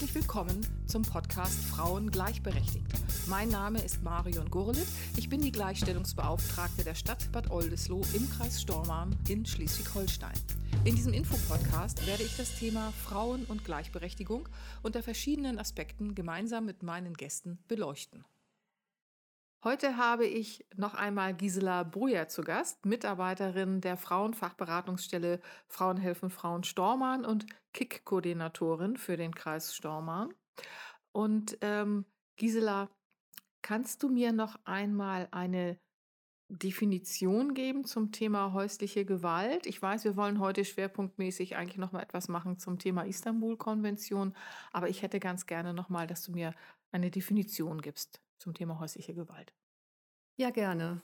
Herzlich willkommen zum Podcast Frauen gleichberechtigt. Mein Name ist Marion Gurlitt. Ich bin die Gleichstellungsbeauftragte der Stadt Bad Oldesloe im Kreis Stormarn in Schleswig-Holstein. In diesem Infopodcast werde ich das Thema Frauen und Gleichberechtigung unter verschiedenen Aspekten gemeinsam mit meinen Gästen beleuchten. Heute habe ich noch einmal Gisela Bruyer zu Gast, Mitarbeiterin der Frauenfachberatungsstelle Frauen helfen Frauen Stormarn und KIK-Koordinatorin für den Kreis Stormarn. Und ähm, Gisela, kannst du mir noch einmal eine Definition geben zum Thema häusliche Gewalt? Ich weiß, wir wollen heute schwerpunktmäßig eigentlich noch mal etwas machen zum Thema Istanbul-Konvention, aber ich hätte ganz gerne noch mal, dass du mir eine Definition gibst zum Thema häusliche Gewalt. Ja, gerne.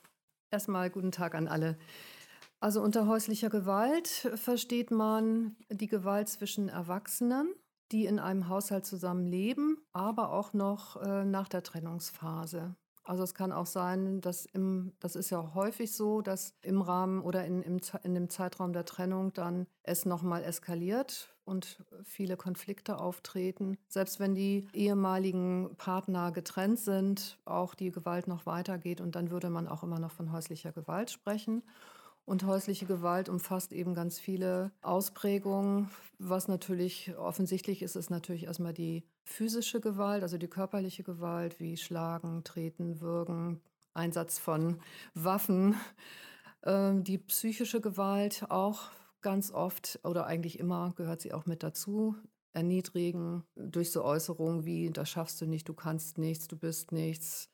Erstmal guten Tag an alle. Also unter häuslicher Gewalt versteht man die Gewalt zwischen Erwachsenen, die in einem Haushalt zusammenleben, aber auch noch äh, nach der Trennungsphase. Also es kann auch sein, dass im, das ist ja häufig so, dass im Rahmen oder in, im, in dem Zeitraum der Trennung dann es nochmal eskaliert und viele Konflikte auftreten. Selbst wenn die ehemaligen Partner getrennt sind, auch die Gewalt noch weitergeht und dann würde man auch immer noch von häuslicher Gewalt sprechen. Und häusliche Gewalt umfasst eben ganz viele Ausprägungen. Was natürlich offensichtlich ist, ist natürlich erstmal die physische Gewalt, also die körperliche Gewalt, wie Schlagen, Treten, Würgen, Einsatz von Waffen. Ähm, die psychische Gewalt auch ganz oft oder eigentlich immer gehört sie auch mit dazu. Erniedrigen durch so Äußerungen wie, das schaffst du nicht, du kannst nichts, du bist nichts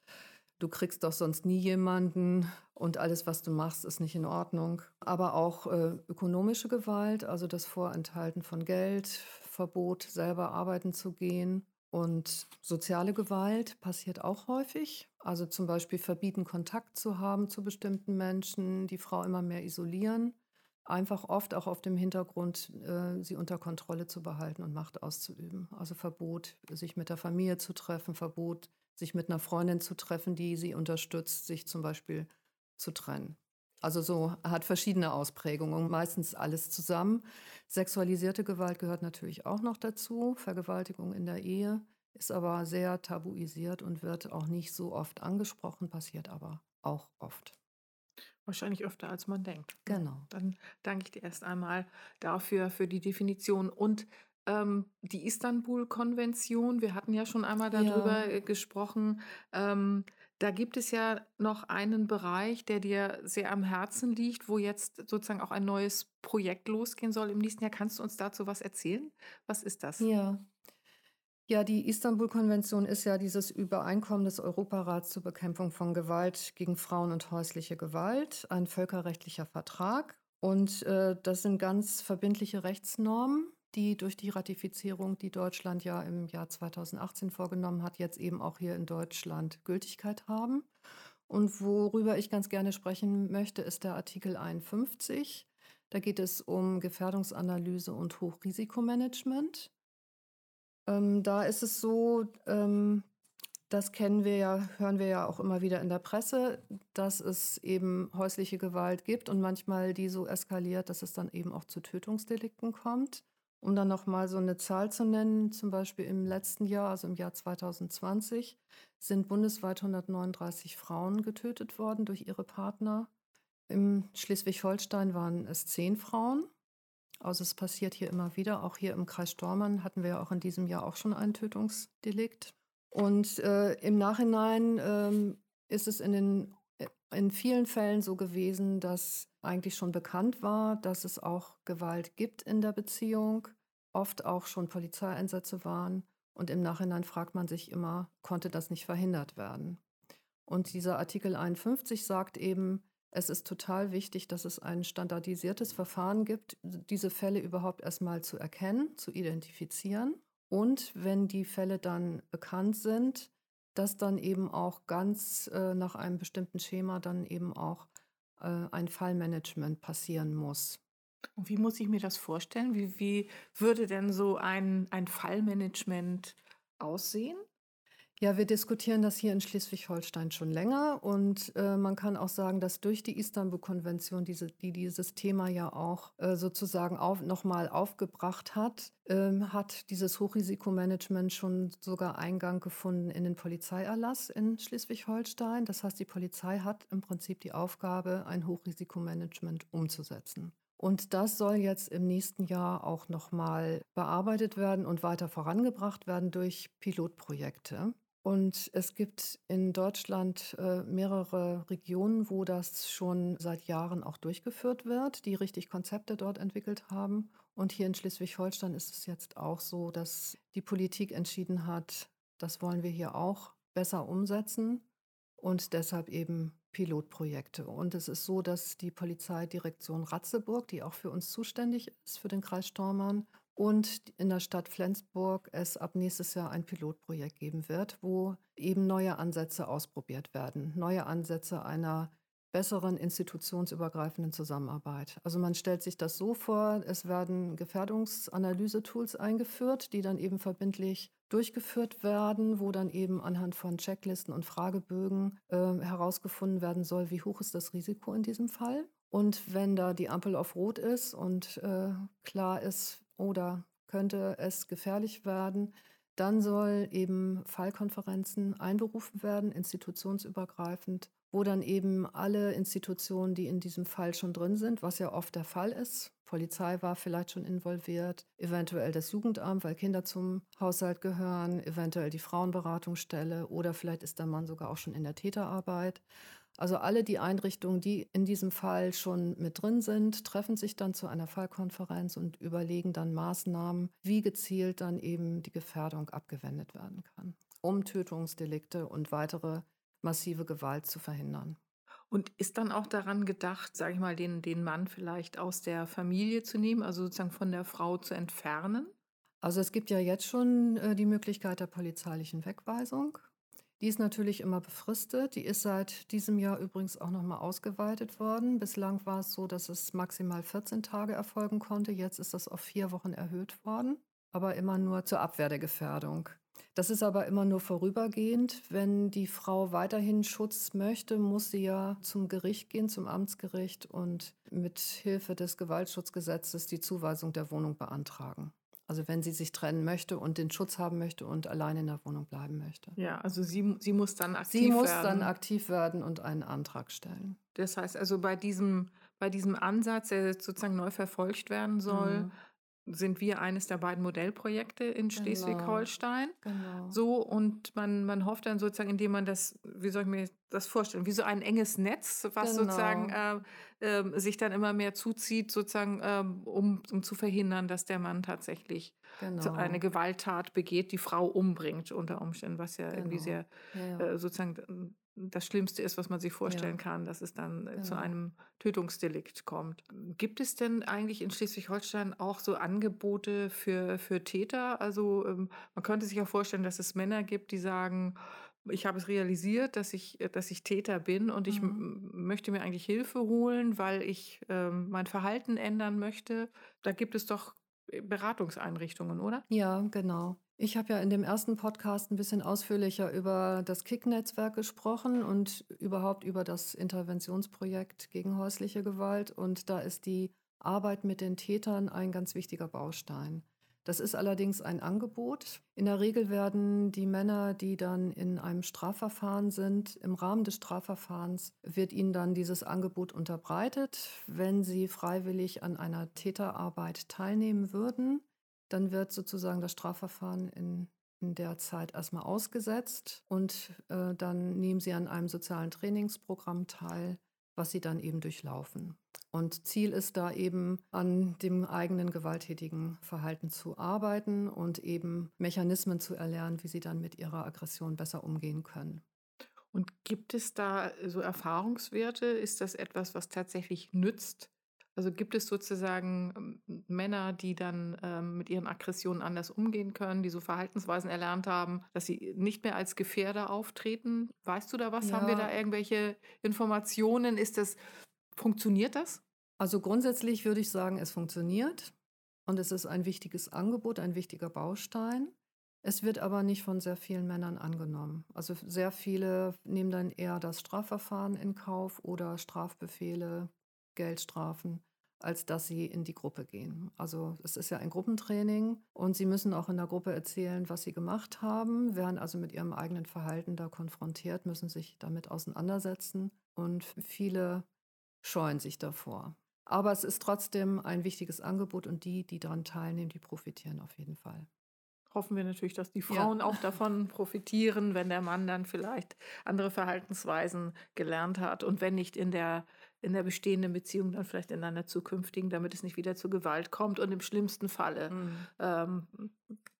du kriegst doch sonst nie jemanden und alles, was du machst, ist nicht in Ordnung. Aber auch äh, ökonomische Gewalt, also das Vorenthalten von Geld, Verbot, selber arbeiten zu gehen. Und soziale Gewalt passiert auch häufig. Also zum Beispiel verbieten, Kontakt zu haben zu bestimmten Menschen, die Frau immer mehr isolieren. Einfach oft auch auf dem Hintergrund, äh, sie unter Kontrolle zu behalten und Macht auszuüben. Also Verbot, sich mit der Familie zu treffen, Verbot, sich mit einer Freundin zu treffen, die sie unterstützt, sich zum Beispiel zu trennen. Also so hat verschiedene Ausprägungen, meistens alles zusammen. Sexualisierte Gewalt gehört natürlich auch noch dazu. Vergewaltigung in der Ehe ist aber sehr tabuisiert und wird auch nicht so oft angesprochen, passiert aber auch oft. Wahrscheinlich öfter, als man denkt. Genau. Dann danke ich dir erst einmal dafür, für die Definition. Und ähm, die Istanbul-Konvention, wir hatten ja schon einmal darüber ja. Äh, gesprochen. Ähm, da gibt es ja noch einen Bereich, der dir sehr am Herzen liegt, wo jetzt sozusagen auch ein neues Projekt losgehen soll im nächsten Jahr. Kannst du uns dazu was erzählen? Was ist das? Ja. Ja, die Istanbul-Konvention ist ja dieses Übereinkommen des Europarats zur Bekämpfung von Gewalt gegen Frauen und häusliche Gewalt, ein völkerrechtlicher Vertrag. Und äh, das sind ganz verbindliche Rechtsnormen, die durch die Ratifizierung, die Deutschland ja im Jahr 2018 vorgenommen hat, jetzt eben auch hier in Deutschland Gültigkeit haben. Und worüber ich ganz gerne sprechen möchte, ist der Artikel 51. Da geht es um Gefährdungsanalyse und Hochrisikomanagement. Ähm, da ist es so, ähm, das kennen wir ja, hören wir ja auch immer wieder in der Presse, dass es eben häusliche Gewalt gibt und manchmal die so eskaliert, dass es dann eben auch zu Tötungsdelikten kommt. Um dann nochmal so eine Zahl zu nennen, zum Beispiel im letzten Jahr, also im Jahr 2020, sind bundesweit 139 Frauen getötet worden durch ihre Partner. Im Schleswig-Holstein waren es zehn Frauen. Also es passiert hier immer wieder. Auch hier im Kreis Stormann hatten wir ja auch in diesem Jahr auch schon ein Tötungsdelikt. Und äh, im Nachhinein ähm, ist es in, den, äh, in vielen Fällen so gewesen, dass eigentlich schon bekannt war, dass es auch Gewalt gibt in der Beziehung, oft auch schon Polizeieinsätze waren. Und im Nachhinein fragt man sich immer, konnte das nicht verhindert werden? Und dieser Artikel 51 sagt eben, es ist total wichtig, dass es ein standardisiertes Verfahren gibt, diese Fälle überhaupt erstmal zu erkennen, zu identifizieren. Und wenn die Fälle dann bekannt sind, dass dann eben auch ganz äh, nach einem bestimmten Schema dann eben auch äh, ein Fallmanagement passieren muss. Und wie muss ich mir das vorstellen? Wie, wie würde denn so ein, ein Fallmanagement aussehen? Ja, wir diskutieren das hier in Schleswig-Holstein schon länger und äh, man kann auch sagen, dass durch die Istanbul-Konvention, diese, die dieses Thema ja auch äh, sozusagen auf, nochmal aufgebracht hat, äh, hat dieses Hochrisikomanagement schon sogar Eingang gefunden in den Polizeierlass in Schleswig-Holstein. Das heißt, die Polizei hat im Prinzip die Aufgabe, ein Hochrisikomanagement umzusetzen. Und das soll jetzt im nächsten Jahr auch nochmal bearbeitet werden und weiter vorangebracht werden durch Pilotprojekte. Und es gibt in Deutschland äh, mehrere Regionen, wo das schon seit Jahren auch durchgeführt wird, die richtig Konzepte dort entwickelt haben. Und hier in Schleswig-Holstein ist es jetzt auch so, dass die Politik entschieden hat, das wollen wir hier auch besser umsetzen und deshalb eben Pilotprojekte. Und es ist so, dass die Polizeidirektion Ratzeburg, die auch für uns zuständig ist, für den Kreis Stormann, und in der Stadt Flensburg es ab nächstes Jahr ein Pilotprojekt geben wird, wo eben neue Ansätze ausprobiert werden, neue Ansätze einer besseren institutionsübergreifenden Zusammenarbeit. Also man stellt sich das so vor, es werden Gefährdungsanalyse-Tools eingeführt, die dann eben verbindlich durchgeführt werden, wo dann eben anhand von Checklisten und Fragebögen äh, herausgefunden werden soll, wie hoch ist das Risiko in diesem Fall. Und wenn da die Ampel auf Rot ist und äh, klar ist, oder könnte es gefährlich werden, dann soll eben Fallkonferenzen einberufen werden, institutionsübergreifend, wo dann eben alle Institutionen, die in diesem Fall schon drin sind, was ja oft der Fall ist, Polizei war vielleicht schon involviert, eventuell das Jugendamt, weil Kinder zum Haushalt gehören, eventuell die Frauenberatungsstelle oder vielleicht ist der Mann sogar auch schon in der Täterarbeit. Also alle die Einrichtungen, die in diesem Fall schon mit drin sind, treffen sich dann zu einer Fallkonferenz und überlegen dann Maßnahmen, wie gezielt dann eben die Gefährdung abgewendet werden kann, um Tötungsdelikte und weitere massive Gewalt zu verhindern. Und ist dann auch daran gedacht, sage ich mal, den, den Mann vielleicht aus der Familie zu nehmen, also sozusagen von der Frau zu entfernen? Also es gibt ja jetzt schon äh, die Möglichkeit der polizeilichen Wegweisung. Die ist natürlich immer befristet. Die ist seit diesem Jahr übrigens auch nochmal ausgeweitet worden. Bislang war es so, dass es maximal 14 Tage erfolgen konnte. Jetzt ist das auf vier Wochen erhöht worden, aber immer nur zur Abwehr der Gefährdung. Das ist aber immer nur vorübergehend. Wenn die Frau weiterhin Schutz möchte, muss sie ja zum Gericht gehen, zum Amtsgericht und mit Hilfe des Gewaltschutzgesetzes die Zuweisung der Wohnung beantragen. Also wenn sie sich trennen möchte und den Schutz haben möchte und allein in der Wohnung bleiben möchte. Ja, also sie, sie muss dann aktiv werden. Sie muss werden. dann aktiv werden und einen Antrag stellen. Das heißt also bei diesem, bei diesem Ansatz, der sozusagen neu verfolgt werden soll, mhm sind wir eines der beiden Modellprojekte in genau. Schleswig-Holstein. Genau. So, und man, man hofft dann sozusagen, indem man das, wie soll ich mir das vorstellen, wie so ein enges Netz, was genau. sozusagen äh, äh, sich dann immer mehr zuzieht, sozusagen, äh, um, um zu verhindern, dass der Mann tatsächlich genau. eine Gewalttat begeht, die Frau umbringt, unter Umständen, was ja irgendwie genau. sehr ja, ja. Äh, sozusagen das Schlimmste ist, was man sich vorstellen ja. kann, dass es dann genau. zu einem Tötungsdelikt kommt. Gibt es denn eigentlich in Schleswig-Holstein auch so Angebote für, für Täter? Also ähm, man könnte sich ja vorstellen, dass es Männer gibt, die sagen, ich habe es realisiert, dass ich, dass ich Täter bin und ich mhm. möchte mir eigentlich Hilfe holen, weil ich ähm, mein Verhalten ändern möchte. Da gibt es doch Beratungseinrichtungen, oder? Ja, genau. Ich habe ja in dem ersten Podcast ein bisschen ausführlicher über das KIK-Netzwerk gesprochen und überhaupt über das Interventionsprojekt gegen häusliche Gewalt. Und da ist die Arbeit mit den Tätern ein ganz wichtiger Baustein. Das ist allerdings ein Angebot. In der Regel werden die Männer, die dann in einem Strafverfahren sind, im Rahmen des Strafverfahrens wird ihnen dann dieses Angebot unterbreitet. Wenn sie freiwillig an einer Täterarbeit teilnehmen würden, dann wird sozusagen das Strafverfahren in, in der Zeit erstmal ausgesetzt und äh, dann nehmen sie an einem sozialen Trainingsprogramm teil, was sie dann eben durchlaufen. Und Ziel ist da eben, an dem eigenen gewalttätigen Verhalten zu arbeiten und eben Mechanismen zu erlernen, wie sie dann mit ihrer Aggression besser umgehen können. Und gibt es da so Erfahrungswerte? Ist das etwas, was tatsächlich nützt? Also gibt es sozusagen ähm, Männer, die dann ähm, mit ihren Aggressionen anders umgehen können, die so Verhaltensweisen erlernt haben, dass sie nicht mehr als Gefährder auftreten? Weißt du da was? Ja. Haben wir da irgendwelche Informationen? Ist das Funktioniert das? Also grundsätzlich würde ich sagen, es funktioniert und es ist ein wichtiges Angebot, ein wichtiger Baustein. Es wird aber nicht von sehr vielen Männern angenommen. Also sehr viele nehmen dann eher das Strafverfahren in Kauf oder Strafbefehle, Geldstrafen, als dass sie in die Gruppe gehen. Also es ist ja ein Gruppentraining und sie müssen auch in der Gruppe erzählen, was sie gemacht haben, werden also mit ihrem eigenen Verhalten da konfrontiert, müssen sich damit auseinandersetzen und viele scheuen sich davor. Aber es ist trotzdem ein wichtiges Angebot und die, die daran teilnehmen, die profitieren auf jeden Fall hoffen wir natürlich, dass die Frauen ja. auch davon profitieren, wenn der Mann dann vielleicht andere Verhaltensweisen gelernt hat und wenn nicht in der, in der bestehenden Beziehung, dann vielleicht in einer zukünftigen, damit es nicht wieder zu Gewalt kommt und im schlimmsten Falle mhm. ähm,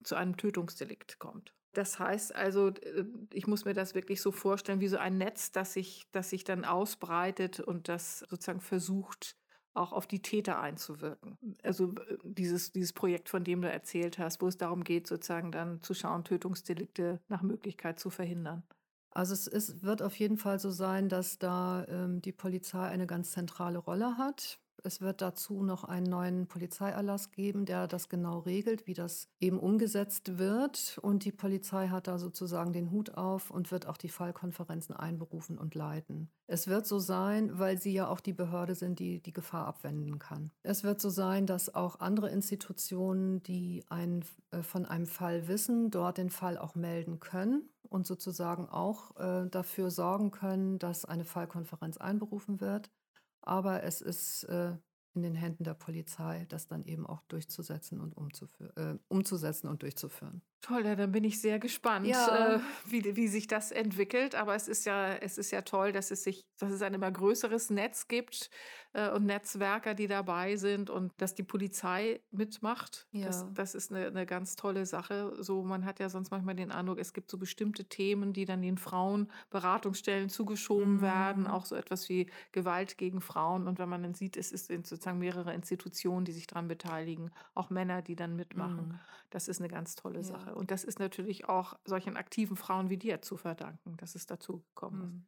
zu einem Tötungsdelikt kommt. Das heißt also, äh, ich muss mir das wirklich so vorstellen, wie so ein Netz, das sich, das sich dann ausbreitet und das sozusagen versucht, auch auf die Täter einzuwirken. Also äh, dieses, dieses Projekt, von dem du erzählt hast, wo es darum geht, sozusagen dann zu schauen, Tötungsdelikte nach Möglichkeit zu verhindern. Also es ist, wird auf jeden Fall so sein, dass da ähm, die Polizei eine ganz zentrale Rolle hat. Es wird dazu noch einen neuen Polizeierlass geben, der das genau regelt, wie das eben umgesetzt wird. Und die Polizei hat da sozusagen den Hut auf und wird auch die Fallkonferenzen einberufen und leiten. Es wird so sein, weil sie ja auch die Behörde sind, die die Gefahr abwenden kann. Es wird so sein, dass auch andere Institutionen, die ein, äh, von einem Fall wissen, dort den Fall auch melden können und sozusagen auch äh, dafür sorgen können, dass eine Fallkonferenz einberufen wird. Aber es ist äh, in den Händen der Polizei, das dann eben auch durchzusetzen und äh, umzusetzen und durchzuführen. Toll, ja, dann bin ich sehr gespannt, ja. äh, wie, wie sich das entwickelt. Aber es ist ja, es ist ja toll, dass es sich, dass es ein immer größeres Netz gibt äh, und Netzwerker, die dabei sind und dass die Polizei mitmacht. Ja. Das, das ist eine, eine ganz tolle Sache. So, man hat ja sonst manchmal den Eindruck, es gibt so bestimmte Themen, die dann den Frauen Beratungsstellen zugeschoben mhm. werden, auch so etwas wie Gewalt gegen Frauen. Und wenn man dann sieht, es ist sozusagen mehrere Institutionen, die sich daran beteiligen, auch Männer, die dann mitmachen. Mhm. Das ist eine ganz tolle ja. Sache. Und das ist natürlich auch solchen aktiven Frauen wie dir zu verdanken, dass es dazu gekommen ist. Mhm.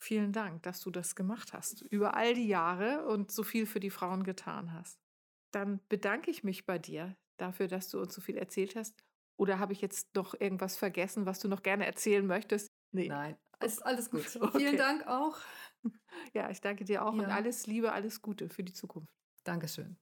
Vielen Dank, dass du das gemacht hast, über all die Jahre und so viel für die Frauen getan hast. Dann bedanke ich mich bei dir dafür, dass du uns so viel erzählt hast. Oder habe ich jetzt noch irgendwas vergessen, was du noch gerne erzählen möchtest? Nee. Nein, ist alles gut. Okay. Vielen Dank auch. Ja, ich danke dir auch ja. und alles Liebe, alles Gute für die Zukunft. Dankeschön.